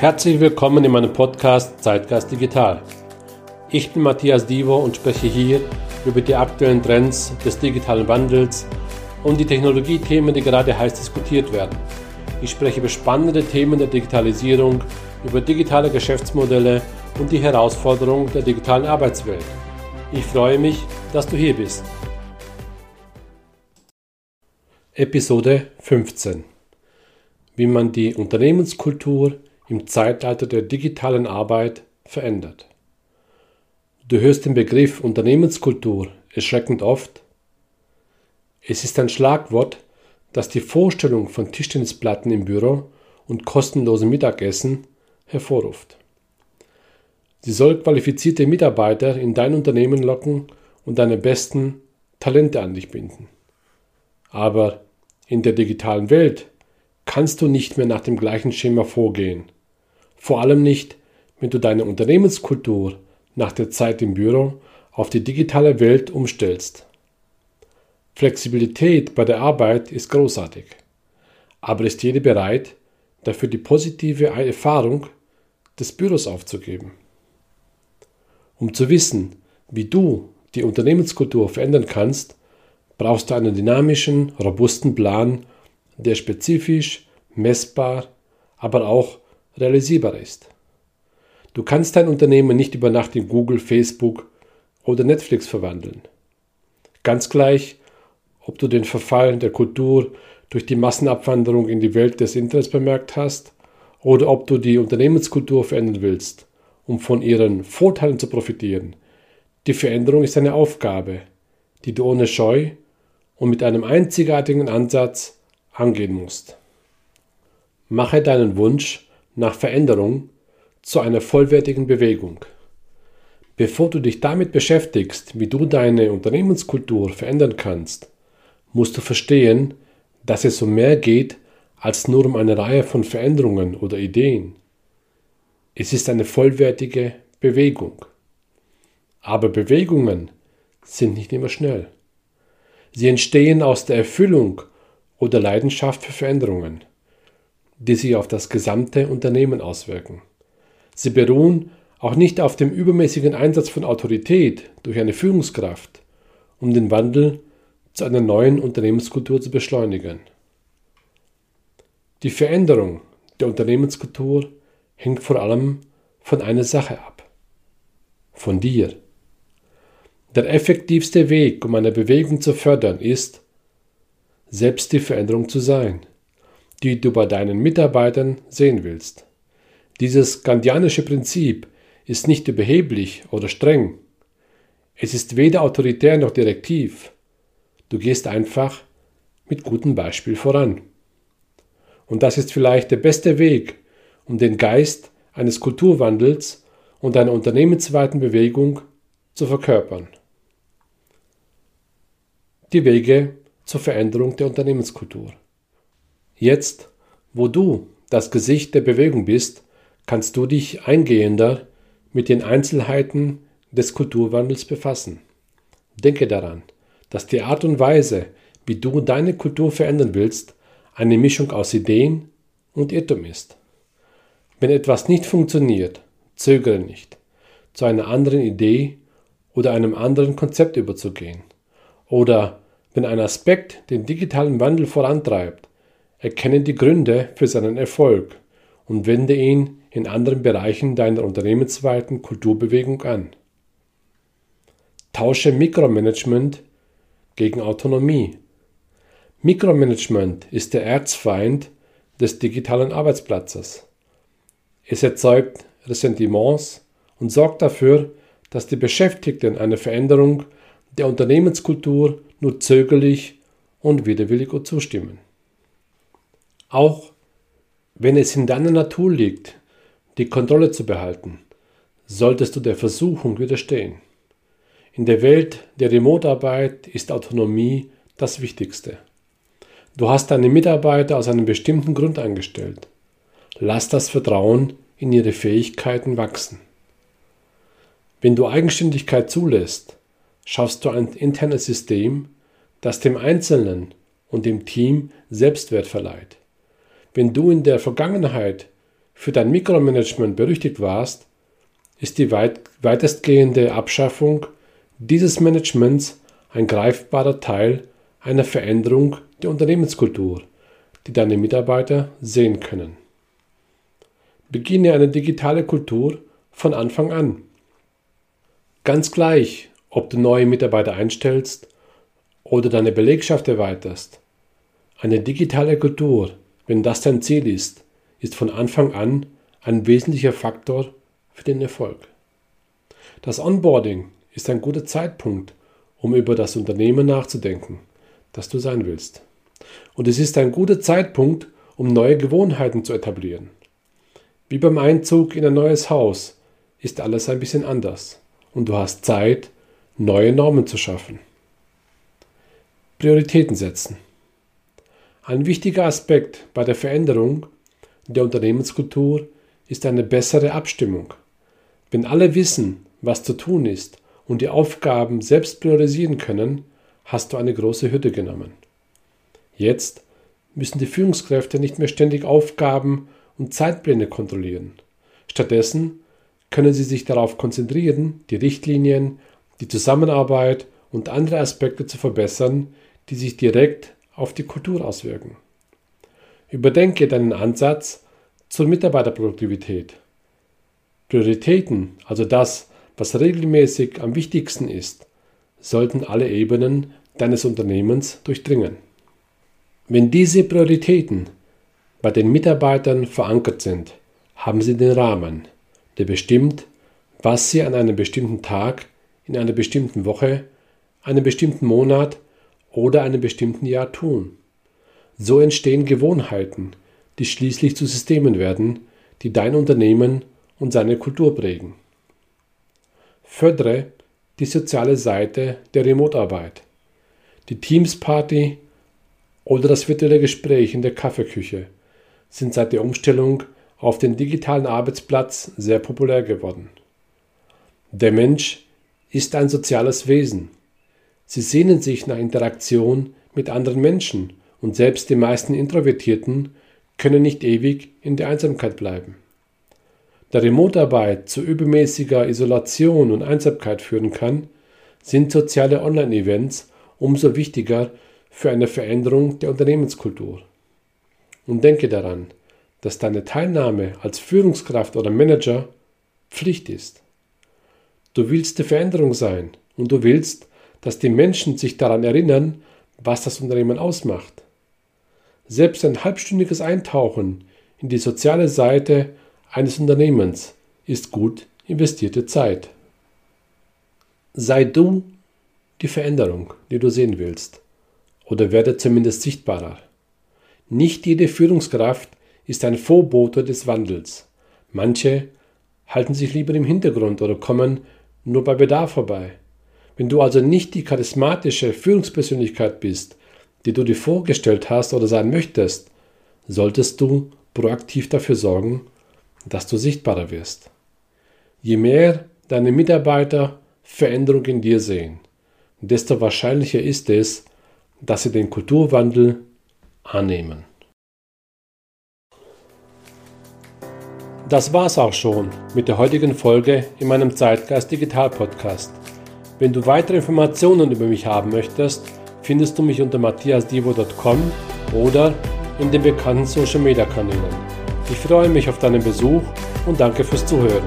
Herzlich willkommen in meinem Podcast Zeitgeist Digital. Ich bin Matthias Divo und spreche hier über die aktuellen Trends des digitalen Wandels und die Technologiethemen, die gerade heiß diskutiert werden. Ich spreche über spannende Themen der Digitalisierung, über digitale Geschäftsmodelle und die Herausforderungen der digitalen Arbeitswelt. Ich freue mich, dass du hier bist. Episode 15 Wie man die Unternehmenskultur im Zeitalter der digitalen Arbeit verändert. Du hörst den Begriff Unternehmenskultur erschreckend oft. Es ist ein Schlagwort, das die Vorstellung von Tischtennisplatten im Büro und kostenlosem Mittagessen hervorruft. Sie soll qualifizierte Mitarbeiter in dein Unternehmen locken und deine besten Talente an dich binden. Aber in der digitalen Welt kannst du nicht mehr nach dem gleichen Schema vorgehen. Vor allem nicht, wenn du deine Unternehmenskultur nach der Zeit im Büro auf die digitale Welt umstellst. Flexibilität bei der Arbeit ist großartig. Aber ist jede bereit, dafür die positive Erfahrung des Büros aufzugeben? Um zu wissen, wie du die Unternehmenskultur verändern kannst, brauchst du einen dynamischen, robusten Plan, der spezifisch, messbar, aber auch realisierbar ist. Du kannst dein Unternehmen nicht über Nacht in Google, Facebook oder Netflix verwandeln. Ganz gleich, ob du den Verfall der Kultur durch die Massenabwanderung in die Welt des Internets bemerkt hast oder ob du die Unternehmenskultur verändern willst, um von ihren Vorteilen zu profitieren. Die Veränderung ist eine Aufgabe, die du ohne Scheu und mit einem einzigartigen Ansatz angehen musst. Mache deinen Wunsch nach Veränderung zu einer vollwertigen Bewegung. Bevor du dich damit beschäftigst, wie du deine Unternehmenskultur verändern kannst, musst du verstehen, dass es um mehr geht als nur um eine Reihe von Veränderungen oder Ideen. Es ist eine vollwertige Bewegung. Aber Bewegungen sind nicht immer schnell. Sie entstehen aus der Erfüllung oder Leidenschaft für Veränderungen die sich auf das gesamte Unternehmen auswirken. Sie beruhen auch nicht auf dem übermäßigen Einsatz von Autorität durch eine Führungskraft, um den Wandel zu einer neuen Unternehmenskultur zu beschleunigen. Die Veränderung der Unternehmenskultur hängt vor allem von einer Sache ab. Von dir. Der effektivste Weg, um eine Bewegung zu fördern, ist, selbst die Veränderung zu sein die du bei deinen Mitarbeitern sehen willst. Dieses gandianische Prinzip ist nicht überheblich oder streng. Es ist weder autoritär noch direktiv. Du gehst einfach mit gutem Beispiel voran. Und das ist vielleicht der beste Weg, um den Geist eines Kulturwandels und einer unternehmensweiten Bewegung zu verkörpern. Die Wege zur Veränderung der Unternehmenskultur. Jetzt, wo du das Gesicht der Bewegung bist, kannst du dich eingehender mit den Einzelheiten des Kulturwandels befassen. Denke daran, dass die Art und Weise, wie du deine Kultur verändern willst, eine Mischung aus Ideen und Irrtum ist. Wenn etwas nicht funktioniert, zögere nicht, zu einer anderen Idee oder einem anderen Konzept überzugehen. Oder wenn ein Aspekt den digitalen Wandel vorantreibt, Erkenne die Gründe für seinen Erfolg und wende ihn in anderen Bereichen deiner unternehmensweiten Kulturbewegung an. Tausche Mikromanagement gegen Autonomie. Mikromanagement ist der Erzfeind des digitalen Arbeitsplatzes. Es erzeugt Ressentiments und sorgt dafür, dass die Beschäftigten einer Veränderung der Unternehmenskultur nur zögerlich und widerwillig zustimmen. Auch wenn es in deiner Natur liegt, die Kontrolle zu behalten, solltest du der Versuchung widerstehen. In der Welt der Remote-Arbeit ist Autonomie das Wichtigste. Du hast deine Mitarbeiter aus einem bestimmten Grund eingestellt. Lass das Vertrauen in ihre Fähigkeiten wachsen. Wenn du Eigenständigkeit zulässt, schaffst du ein internes System, das dem Einzelnen und dem Team Selbstwert verleiht. Wenn du in der Vergangenheit für dein Mikromanagement berüchtigt warst, ist die weit, weitestgehende Abschaffung dieses Managements ein greifbarer Teil einer Veränderung der Unternehmenskultur, die deine Mitarbeiter sehen können. Beginne eine digitale Kultur von Anfang an. Ganz gleich, ob du neue Mitarbeiter einstellst oder deine Belegschaft erweiterst. Eine digitale Kultur, wenn das dein Ziel ist, ist von Anfang an ein wesentlicher Faktor für den Erfolg. Das Onboarding ist ein guter Zeitpunkt, um über das Unternehmen nachzudenken, das du sein willst. Und es ist ein guter Zeitpunkt, um neue Gewohnheiten zu etablieren. Wie beim Einzug in ein neues Haus ist alles ein bisschen anders und du hast Zeit, neue Normen zu schaffen. Prioritäten setzen. Ein wichtiger Aspekt bei der Veränderung der Unternehmenskultur ist eine bessere Abstimmung. Wenn alle wissen, was zu tun ist und die Aufgaben selbst priorisieren können, hast du eine große Hürde genommen. Jetzt müssen die Führungskräfte nicht mehr ständig Aufgaben und Zeitpläne kontrollieren. Stattdessen können sie sich darauf konzentrieren, die Richtlinien, die Zusammenarbeit und andere Aspekte zu verbessern, die sich direkt auf die Kultur auswirken. Überdenke deinen Ansatz zur Mitarbeiterproduktivität. Prioritäten, also das, was regelmäßig am wichtigsten ist, sollten alle Ebenen deines Unternehmens durchdringen. Wenn diese Prioritäten bei den Mitarbeitern verankert sind, haben sie den Rahmen, der bestimmt, was sie an einem bestimmten Tag, in einer bestimmten Woche, einem bestimmten Monat oder einem bestimmten Jahr tun. So entstehen Gewohnheiten, die schließlich zu Systemen werden, die dein Unternehmen und seine Kultur prägen. Fördere die soziale Seite der Remote-Arbeit. Die Teams-Party oder das virtuelle Gespräch in der Kaffeeküche sind seit der Umstellung auf den digitalen Arbeitsplatz sehr populär geworden. Der Mensch ist ein soziales Wesen. Sie sehnen sich nach Interaktion mit anderen Menschen und selbst die meisten Introvertierten können nicht ewig in der Einsamkeit bleiben. Da Remote-Arbeit zu übermäßiger Isolation und Einsamkeit führen kann, sind soziale Online-Events umso wichtiger für eine Veränderung der Unternehmenskultur. Und denke daran, dass deine Teilnahme als Führungskraft oder Manager Pflicht ist. Du willst die Veränderung sein und du willst, dass die Menschen sich daran erinnern, was das Unternehmen ausmacht. Selbst ein halbstündiges Eintauchen in die soziale Seite eines Unternehmens ist gut investierte Zeit. Sei du die Veränderung, die du sehen willst, oder werde zumindest sichtbarer. Nicht jede Führungskraft ist ein Vorbote des Wandels. Manche halten sich lieber im Hintergrund oder kommen nur bei Bedarf vorbei. Wenn du also nicht die charismatische Führungspersönlichkeit bist, die du dir vorgestellt hast oder sein möchtest, solltest du proaktiv dafür sorgen, dass du sichtbarer wirst. Je mehr deine Mitarbeiter Veränderung in dir sehen, desto wahrscheinlicher ist es, dass sie den Kulturwandel annehmen. Das war's auch schon mit der heutigen Folge in meinem Zeitgeist Digital Podcast. Wenn du weitere Informationen über mich haben möchtest, findest du mich unter matthiasdivo.com oder in den bekannten Social Media Kanälen. Ich freue mich auf deinen Besuch und danke fürs Zuhören.